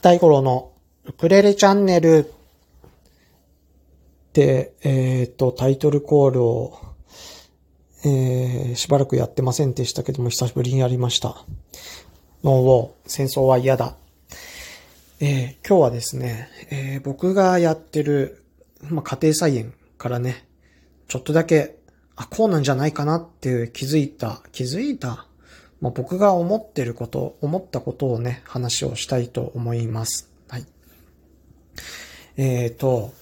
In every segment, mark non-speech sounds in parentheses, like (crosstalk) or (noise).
大五郎のウクレレチャンネルで、えっ、と、タイトルコールを、えー、しばらくやってませんでしたけども、久しぶりにやりました。ノーウォー、戦争は嫌だ。えー、今日はですね、えー、僕がやってる、まあ、家庭菜園からね、ちょっとだけ、あ、こうなんじゃないかなっていう気づいた、気づいたまあ、僕が思ってること、思ったことをね、話をしたいと思います。はい。えっ、ー、と、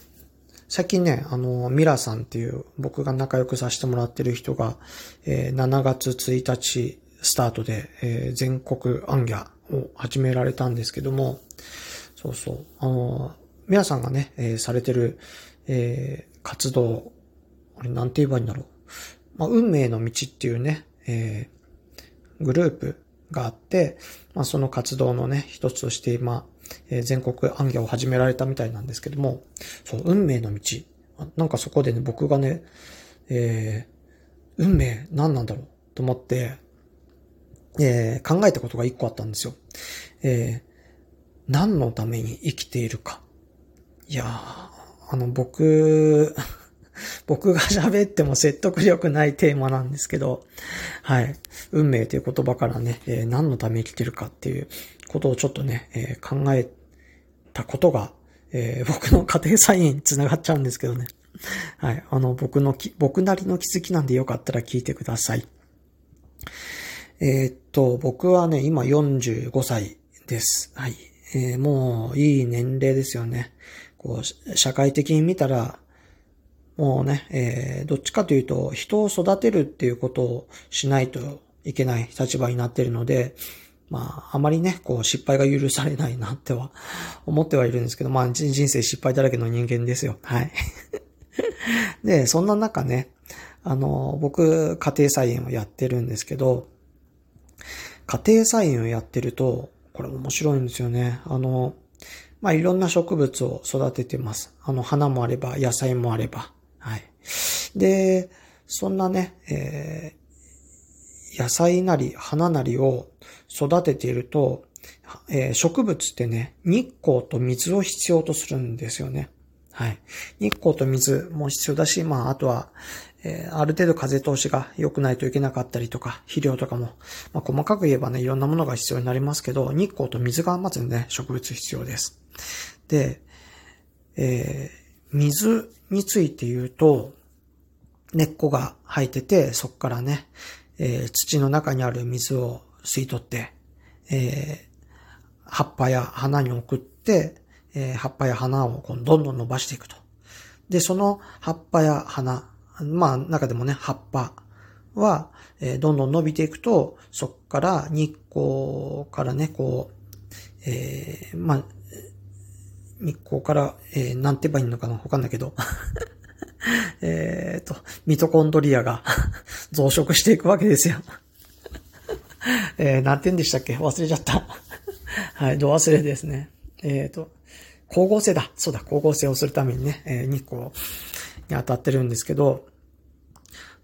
最近ね、あの、ミラさんっていう僕が仲良くさせてもらってる人が、えー、7月1日スタートで、えー、全国アンギャを始められたんですけども、そうそう、あの、ミラさんがね、えー、されてる、えー、活動、あれなんて言えばいいんだろう。まあ、運命の道っていうね、えグループがあって、まあ、その活動のね、一つとして今、えー、全国暗記を始められたみたいなんですけども、そう、運命の道。なんかそこでね、僕がね、えー、運命何なんだろう？と思って、えー、考えたことが一個あったんですよ。えー、何のために生きているか。いやー、あの、僕、(laughs) (laughs) 僕が喋っても説得力ないテーマなんですけど、はい。運命という言葉からね、えー、何のために生きてるかっていうことをちょっとね、えー、考えたことが、えー、僕の家庭菜園に繋がっちゃうんですけどね。はい。あの、僕のき、僕なりの気づきなんでよかったら聞いてください。えー、っと、僕はね、今45歳です。はい。えー、もういい年齢ですよね。こう、社会的に見たら、もうね、えー、どっちかというと、人を育てるっていうことをしないといけない立場になっているので、まあ、あまりね、こう、失敗が許されないなっては思ってはいるんですけど、まあ、人生失敗だらけの人間ですよ。はい。(laughs) で、そんな中ね、あの、僕、家庭菜園をやってるんですけど、家庭菜園をやってると、これ面白いんですよね。あの、まあ、いろんな植物を育ててます。あの、花もあれば、野菜もあれば。で、そんなね、えー、野菜なり花なりを育てていると、えー、植物ってね、日光と水を必要とするんですよね。はい。日光と水も必要だし、まあ、あとは、えー、ある程度風通しが良くないといけなかったりとか、肥料とかも、まあ、細かく言えばね、いろんなものが必要になりますけど、日光と水がまずね、植物必要です。で、えー、水について言うと、根っこが生えてて、そこからね、えー、土の中にある水を吸い取って、えー、葉っぱや花に送って、えー、葉っぱや花をどんどん伸ばしていくと。で、その葉っぱや花、まあ中でもね、葉っぱは、えー、どんどん伸びていくと、そこから日光からね、こう、えー、まあ、日光から、えー、なんて言えばいいのかなわかんないけど。(laughs) えっと、ミトコンドリアが (laughs) 増殖していくわけですよ (laughs) えー、なんて言うんでしたっけ？忘れちゃったはい、ど忘れですね。えっ、ー、と、光合成だ。そうだ、光合成をするためにね、えー、日光に当たってるんですけど、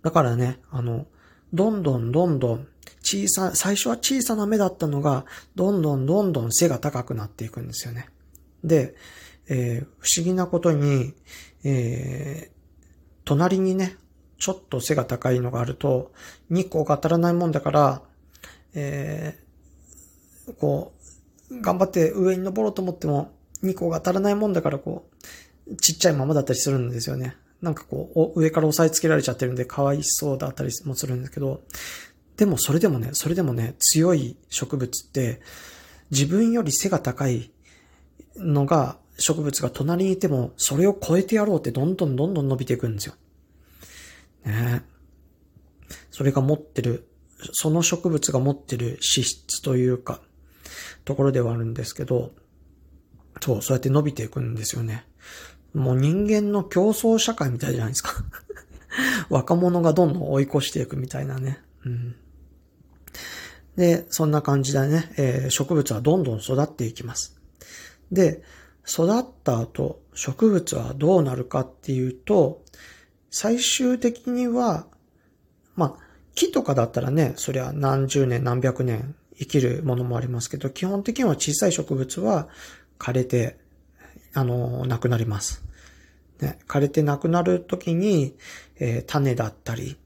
だからね、あの、どんどんどんどん小さ、最初は小さな目だったのが、どんどんどんどん背が高くなっていくんですよね。で、えー、不思議なことに、え、隣にね、ちょっと背が高いのがあると、日光が当たらないもんだから、えー、こう、頑張って上に登ろうと思っても、日光が当たらないもんだから、こう、ちっちゃいままだったりするんですよね。なんかこう、上から押さえつけられちゃってるんで、かわいそうだったりもするんですけど、でもそれでもね、それでもね、強い植物って、自分より背が高いのが、植物が隣にいても、それを超えてやろうってどんどんどんどん伸びていくんですよ。ねそれが持ってる、その植物が持ってる資質というか、ところではあるんですけど、そう、そうやって伸びていくんですよね。もう人間の競争社会みたいじゃないですか (laughs) 若者がどんどん追い越していくみたいなね。うん。で、そんな感じでね、えー、植物はどんどん育っていきます。で、育った後、植物はどうなるかっていうと、最終的には、まあ、木とかだったらね、そりゃ何十年何百年生きるものもありますけど、基本的には小さい植物は枯れて、あの、なくなります。ね、枯れてなくなるときに、えー、種だったり、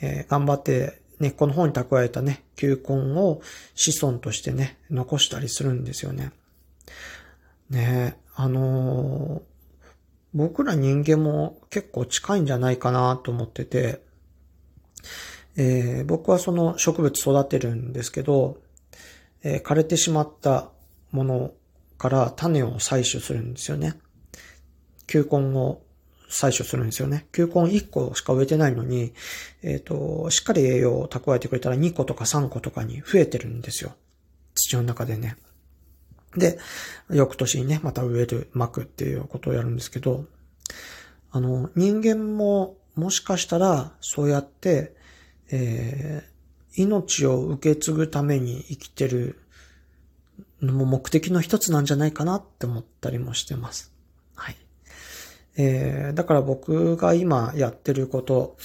えー、頑張って根っこの方に蓄えたね、球根を子孫としてね、残したりするんですよね。ねあのー、僕ら人間も結構近いんじゃないかなと思ってて、えー、僕はその植物育てるんですけど、えー、枯れてしまったものから種を採取するんですよね。球根を採取するんですよね。球根1個しか植えてないのに、えっ、ー、と、しっかり栄養を蓄えてくれたら2個とか3個とかに増えてるんですよ。土の中でね。で、翌年にね、また植える、巻くっていうことをやるんですけど、あの、人間ももしかしたらそうやって、えー、命を受け継ぐために生きてるのも目的の一つなんじゃないかなって思ったりもしてます。はい。えー、だから僕が今やってること、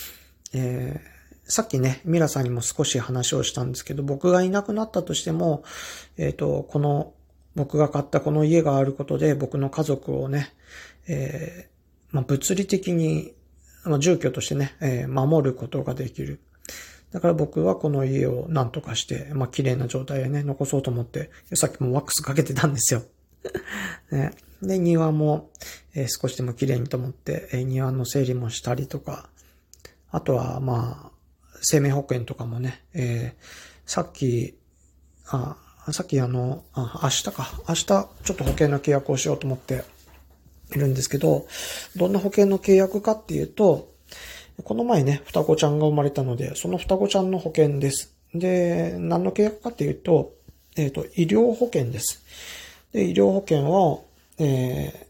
えー、さっきね、ミラさんにも少し話をしたんですけど、僕がいなくなったとしても、えっ、ー、と、この、僕が買ったこの家があることで、僕の家族をね、えー、まあ、物理的に、まあ、住居としてね、えー、守ることができる。だから僕はこの家を何とかして、まあ、綺麗な状態でね、残そうと思って、さっきもワックスかけてたんですよ。(laughs) ね、で、庭も、えー、少しでも綺麗にと思って、えー、庭の整理もしたりとか、あとは、まあ、生命保険とかもね、えー、さっき、あ、さっきあの、あ、明日か。明日、ちょっと保険の契約をしようと思っているんですけど、どんな保険の契約かっていうと、この前ね、双子ちゃんが生まれたので、その双子ちゃんの保険です。で、何の契約かっていうと、えっ、ー、と、医療保険です。で、医療保険を、え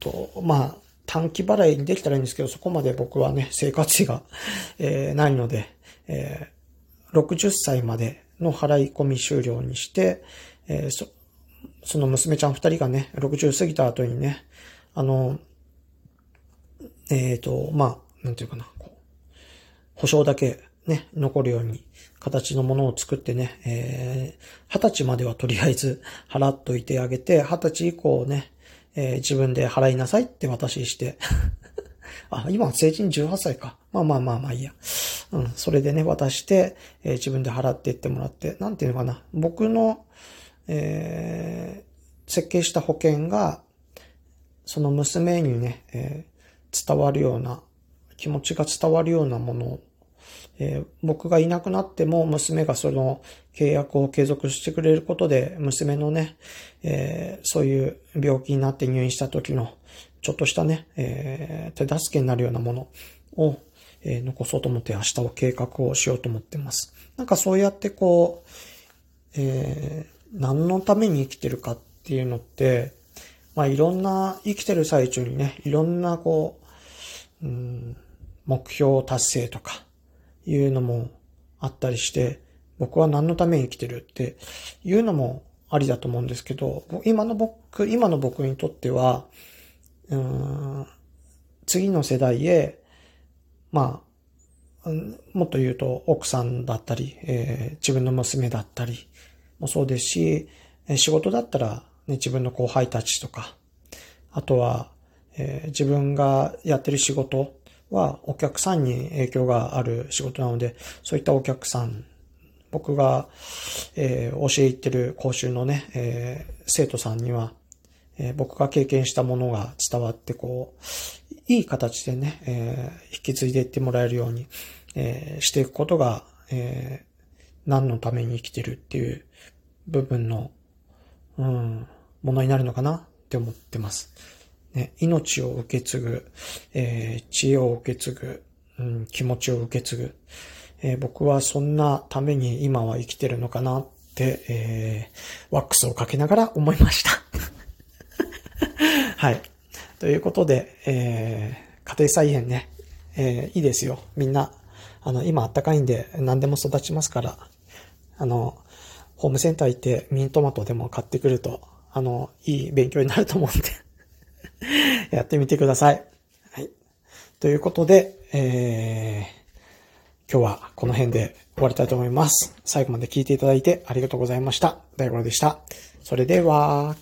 ー、と、まあ、短期払いにできたらいいんですけど、そこまで僕はね、生活費が、えー、ないので、えー、60歳までの払い込み終了にして、えー、そ、その娘ちゃん二人がね、60過ぎた後にね、あの、えっ、ー、と、まあ、なんていうかな、こう、保証だけね、残るように形のものを作ってね、えー、20歳まではとりあえず (laughs) 払っといてあげて、20歳以降ね、えー、自分で払いなさいって渡しして、あ、今成人18歳か。まあまあまあまあいいや。うん、それでね、渡して、えー、自分で払っていってもらって、なんていうのかな。僕の、えー、設計した保険が、その娘にね、えー、伝わるような、気持ちが伝わるようなものえー、僕がいなくなっても娘がその契約を継続してくれることで、娘のね、えー、そういう病気になって入院した時の、ちょっとしたね、えー、手助けになるようなものを、えー、残そうと思って明日は計画をしようと思ってます。なんかそうやってこう、えー、何のために生きてるかっていうのって、まあいろんな、生きてる最中にね、いろんなこう、うん、目標達成とか、いうのもあったりして、僕は何のために生きてるっていうのもありだと思うんですけど、今の僕、今の僕にとっては、うん、次の世代へ、まあ、もっと言うと奥さんだったり、えー、自分の娘だったりもそうですし、仕事だったら、ね、自分の後輩たちとか、あとは、えー、自分がやってる仕事はお客さんに影響がある仕事なので、そういったお客さん、僕が、えー、教えてる講習のね、えー、生徒さんには、え、僕が経験したものが伝わって、こう、いい形でね、え引き継いでいってもらえるように、えしていくことが、え何のために生きてるっていう部分の、うん、ものになるのかなって思ってます。ね、命を受け継ぐ、えー、知恵を受け継ぐ、うん、気持ちを受け継ぐ、えー、僕はそんなために今は生きてるのかなって、えー、ワックスをかけながら思いました。はい。ということで、えー、家庭菜園ね、えー、いいですよ。みんな、あの、今暖かいんで何でも育ちますから、あの、ホームセンター行ってミニトマトでも買ってくると、あの、いい勉強になると思うんで (laughs) やってみてください。はい。ということで、えー、今日はこの辺で終わりたいと思います。最後まで聞いていただいてありがとうございました。大五郎でした。それでは、